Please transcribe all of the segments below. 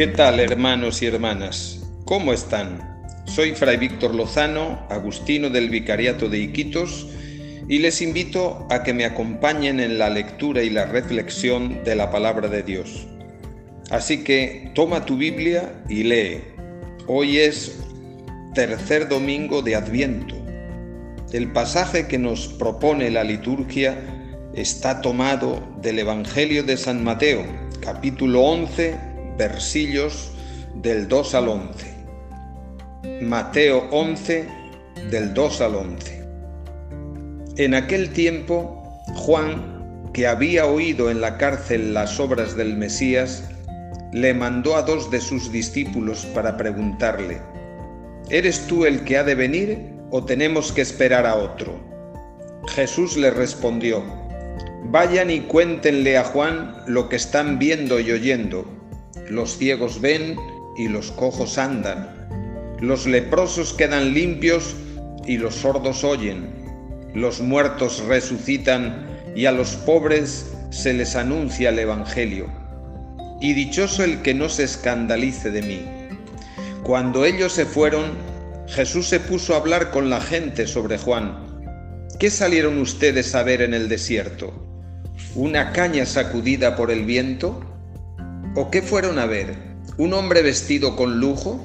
¿Qué tal hermanos y hermanas? ¿Cómo están? Soy Fray Víctor Lozano, agustino del Vicariato de Iquitos, y les invito a que me acompañen en la lectura y la reflexión de la palabra de Dios. Así que toma tu Biblia y lee. Hoy es tercer domingo de Adviento. El pasaje que nos propone la liturgia está tomado del Evangelio de San Mateo, capítulo 11, versillos del 2 al 11. Mateo 11, del 2 al 11. En aquel tiempo, Juan, que había oído en la cárcel las obras del Mesías, le mandó a dos de sus discípulos para preguntarle, ¿Eres tú el que ha de venir o tenemos que esperar a otro? Jesús le respondió, Vayan y cuéntenle a Juan lo que están viendo y oyendo los ciegos ven y los cojos andan, los leprosos quedan limpios y los sordos oyen, los muertos resucitan y a los pobres se les anuncia el Evangelio. Y dichoso el que no se escandalice de mí. Cuando ellos se fueron, Jesús se puso a hablar con la gente sobre Juan. ¿Qué salieron ustedes a ver en el desierto? ¿Una caña sacudida por el viento? ¿O qué fueron a ver? ¿Un hombre vestido con lujo?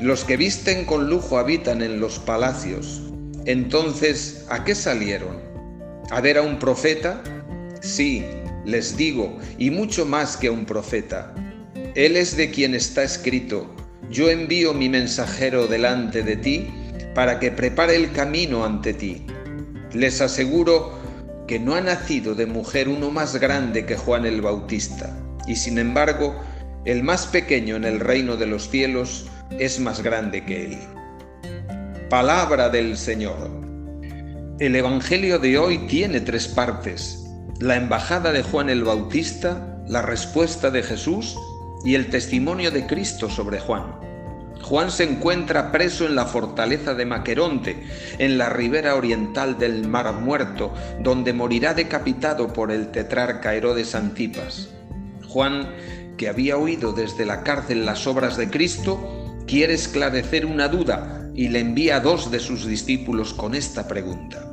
Los que visten con lujo habitan en los palacios. Entonces, ¿a qué salieron? ¿A ver a un profeta? Sí, les digo, y mucho más que a un profeta. Él es de quien está escrito, yo envío mi mensajero delante de ti para que prepare el camino ante ti. Les aseguro que no ha nacido de mujer uno más grande que Juan el Bautista y sin embargo el más pequeño en el reino de los cielos es más grande que él. Palabra del Señor. El Evangelio de hoy tiene tres partes. La embajada de Juan el Bautista, la respuesta de Jesús y el testimonio de Cristo sobre Juan. Juan se encuentra preso en la fortaleza de Maqueronte, en la ribera oriental del Mar Muerto, donde morirá decapitado por el tetrarca Herodes Antipas. Juan, que había oído desde la cárcel las obras de Cristo, quiere esclarecer una duda y le envía a dos de sus discípulos con esta pregunta.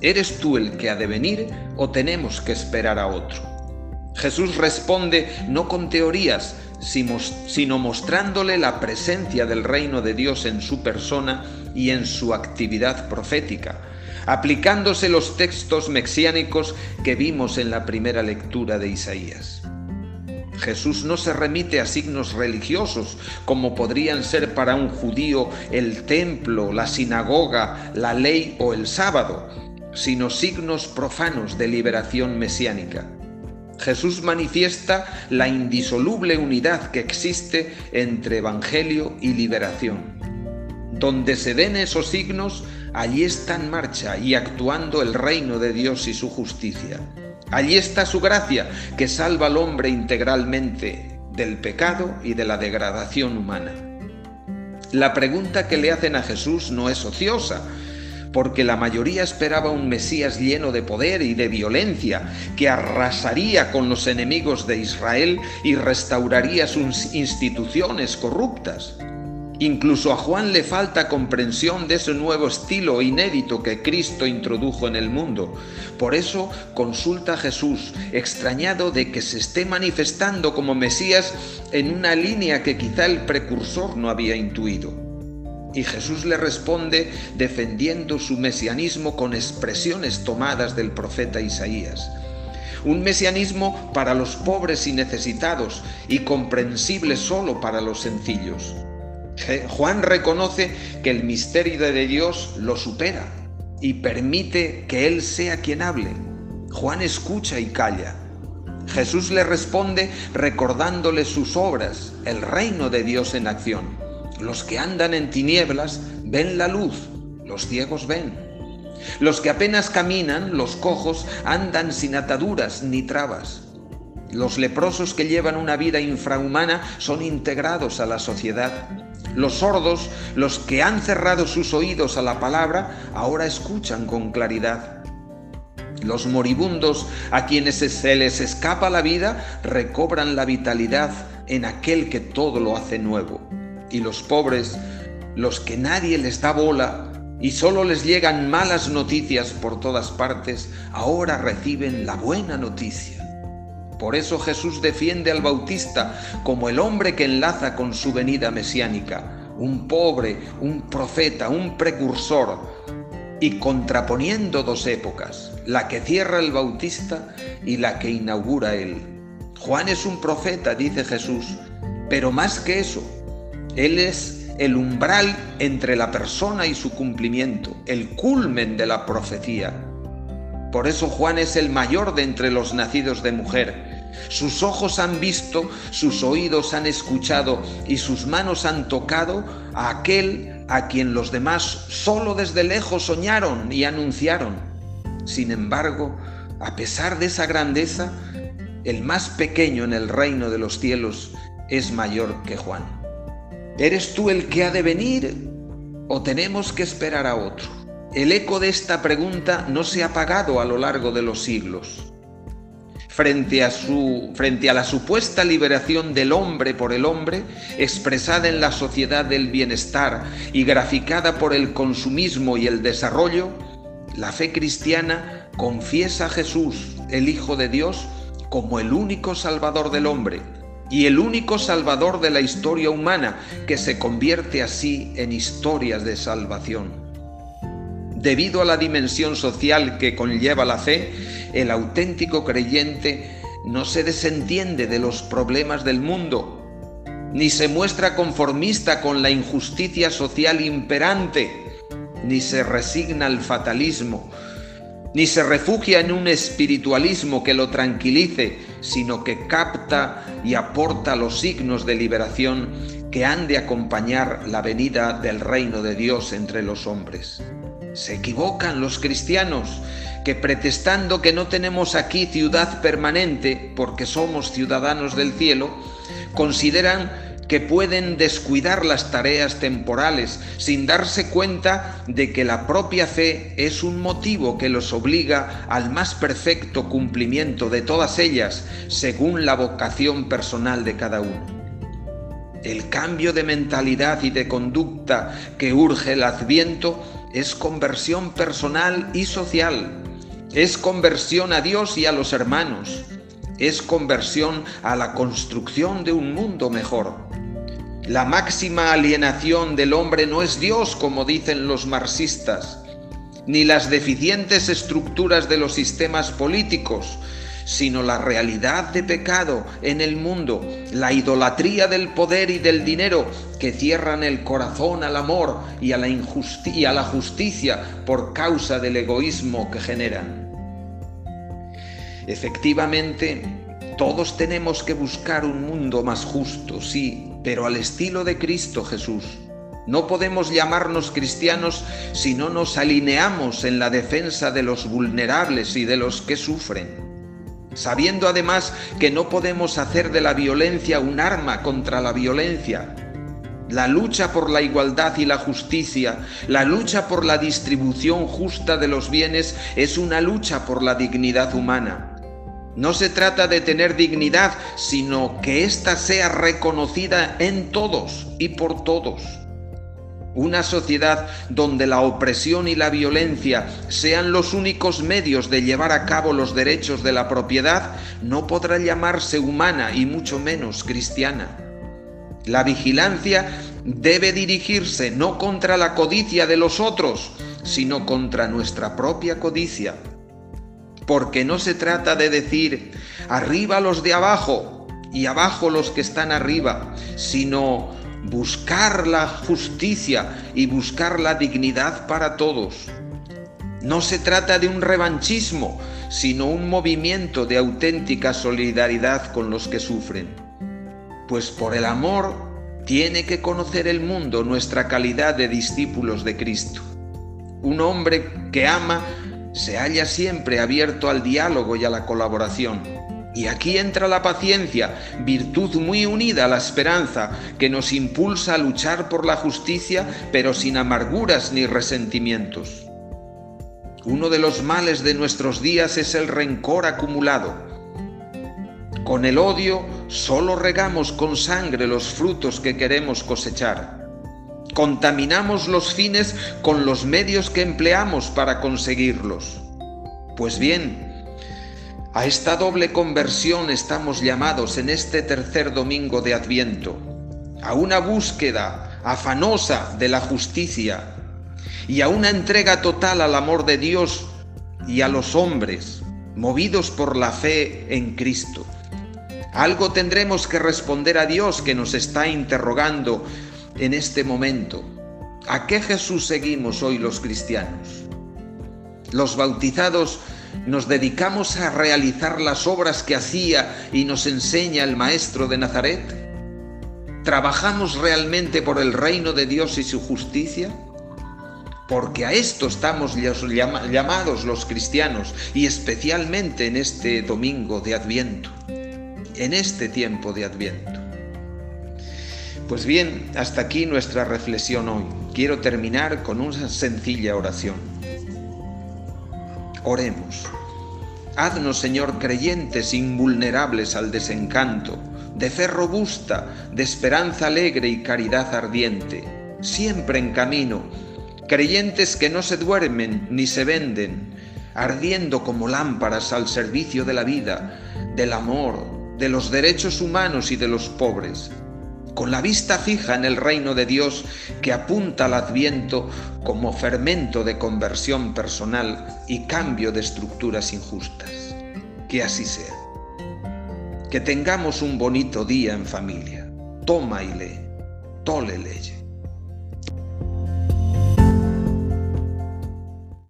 ¿Eres tú el que ha de venir o tenemos que esperar a otro? Jesús responde no con teorías, sino mostrándole la presencia del reino de Dios en su persona y en su actividad profética, aplicándose los textos mesiánicos que vimos en la primera lectura de Isaías. Jesús no se remite a signos religiosos como podrían ser para un judío el templo, la sinagoga, la ley o el sábado, sino signos profanos de liberación mesiánica. Jesús manifiesta la indisoluble unidad que existe entre Evangelio y liberación. Donde se den esos signos, allí está en marcha y actuando el reino de Dios y su justicia. Allí está su gracia que salva al hombre integralmente del pecado y de la degradación humana. La pregunta que le hacen a Jesús no es ociosa, porque la mayoría esperaba un Mesías lleno de poder y de violencia, que arrasaría con los enemigos de Israel y restauraría sus instituciones corruptas. Incluso a Juan le falta comprensión de ese nuevo estilo inédito que Cristo introdujo en el mundo. Por eso consulta a Jesús, extrañado de que se esté manifestando como Mesías en una línea que quizá el precursor no había intuido. Y Jesús le responde defendiendo su mesianismo con expresiones tomadas del profeta Isaías un mesianismo para los pobres y necesitados y comprensible solo para los sencillos. Juan reconoce que el misterio de Dios lo supera y permite que Él sea quien hable. Juan escucha y calla. Jesús le responde recordándole sus obras, el reino de Dios en acción. Los que andan en tinieblas ven la luz, los ciegos ven. Los que apenas caminan, los cojos, andan sin ataduras ni trabas. Los leprosos que llevan una vida infrahumana son integrados a la sociedad. Los sordos, los que han cerrado sus oídos a la palabra, ahora escuchan con claridad. Los moribundos, a quienes se les escapa la vida, recobran la vitalidad en aquel que todo lo hace nuevo. Y los pobres, los que nadie les da bola y solo les llegan malas noticias por todas partes, ahora reciben la buena noticia. Por eso Jesús defiende al Bautista como el hombre que enlaza con su venida mesiánica, un pobre, un profeta, un precursor, y contraponiendo dos épocas, la que cierra el Bautista y la que inaugura él. Juan es un profeta, dice Jesús, pero más que eso, él es el umbral entre la persona y su cumplimiento, el culmen de la profecía. Por eso Juan es el mayor de entre los nacidos de mujer, sus ojos han visto, sus oídos han escuchado y sus manos han tocado a aquel a quien los demás solo desde lejos soñaron y anunciaron. Sin embargo, a pesar de esa grandeza, el más pequeño en el reino de los cielos es mayor que Juan. ¿Eres tú el que ha de venir o tenemos que esperar a otro? El eco de esta pregunta no se ha apagado a lo largo de los siglos frente a, su, frente a la supuesta liberación del hombre por el hombre, expresada en la sociedad del bienestar y graficada por el consumismo y el desarrollo, la fe cristiana confiesa a Jesús, el Hijo de Dios, como el único Salvador del hombre y el único Salvador de la historia humana que se convierte así en historias de salvación. Debido a la dimensión social que conlleva la fe, el auténtico creyente no se desentiende de los problemas del mundo, ni se muestra conformista con la injusticia social imperante, ni se resigna al fatalismo, ni se refugia en un espiritualismo que lo tranquilice, sino que capta y aporta los signos de liberación que han de acompañar la venida del reino de Dios entre los hombres. Se equivocan los cristianos que pretestando que no tenemos aquí ciudad permanente, porque somos ciudadanos del cielo, consideran que pueden descuidar las tareas temporales sin darse cuenta de que la propia fe es un motivo que los obliga al más perfecto cumplimiento de todas ellas según la vocación personal de cada uno. El cambio de mentalidad y de conducta que urge el adviento es conversión personal y social es conversión a Dios y a los hermanos. Es conversión a la construcción de un mundo mejor. La máxima alienación del hombre no es Dios, como dicen los marxistas, ni las deficientes estructuras de los sistemas políticos, sino la realidad de pecado en el mundo, la idolatría del poder y del dinero que cierran el corazón al amor y a la, injusticia, a la justicia por causa del egoísmo que generan. Efectivamente, todos tenemos que buscar un mundo más justo, sí, pero al estilo de Cristo Jesús. No podemos llamarnos cristianos si no nos alineamos en la defensa de los vulnerables y de los que sufren sabiendo además que no podemos hacer de la violencia un arma contra la violencia, la lucha por la igualdad y la justicia, la lucha por la distribución justa de los bienes es una lucha por la dignidad humana. No se trata de tener dignidad, sino que ésta sea reconocida en todos y por todos. Una sociedad donde la opresión y la violencia sean los únicos medios de llevar a cabo los derechos de la propiedad no podrá llamarse humana y mucho menos cristiana. La vigilancia debe dirigirse no contra la codicia de los otros, sino contra nuestra propia codicia. Porque no se trata de decir arriba los de abajo y abajo los que están arriba, sino buscar la justicia y buscar la dignidad para todos. No se trata de un revanchismo, sino un movimiento de auténtica solidaridad con los que sufren pues por el amor tiene que conocer el mundo nuestra calidad de discípulos de Cristo. Un hombre que ama se halla siempre abierto al diálogo y a la colaboración. Y aquí entra la paciencia, virtud muy unida a la esperanza, que nos impulsa a luchar por la justicia, pero sin amarguras ni resentimientos. Uno de los males de nuestros días es el rencor acumulado Con el odio solo regamos con sangre los frutos que queremos cosechar. Contaminamos los fines con los medios que empleamos para conseguirlos. Pues bien, a esta doble conversión estamos llamados en este tercer domingo de Adviento, a una búsqueda afanosa de la justicia y a una entrega total al amor de Dios y a los hombres, movidos por la fe en Cristo. Algo tendremos que responder a Dios que nos está interrogando en este momento. ¿A qué Jesús seguimos hoy los cristianos? Los bautizados nos dedicamos a realizar las obras que hacía y nos enseña el Maestro de Nazaret? ¿Trabajamos realmente por el reino de Dios y su justicia? Porque a esto estamos llamados los cristianos y especialmente en este domingo de Adviento, en este tiempo de Adviento. Pues bien, hasta aquí nuestra reflexión hoy. Quiero terminar con una sencilla oración. Oremos. Haznos, Señor, creyentes invulnerables al desencanto, de fe robusta, de esperanza alegre y caridad ardiente, siempre en camino, creyentes que no se duermen ni se venden, ardiendo como lámparas al servicio de la vida, del amor, de los derechos humanos y de los pobres, con la vista fija en el reino de Dios que apunta al adviento como fermento de conversión personal y cambio de estructuras injustas. Que así sea. Que tengamos un bonito día en familia. Toma y lee. Tole leye.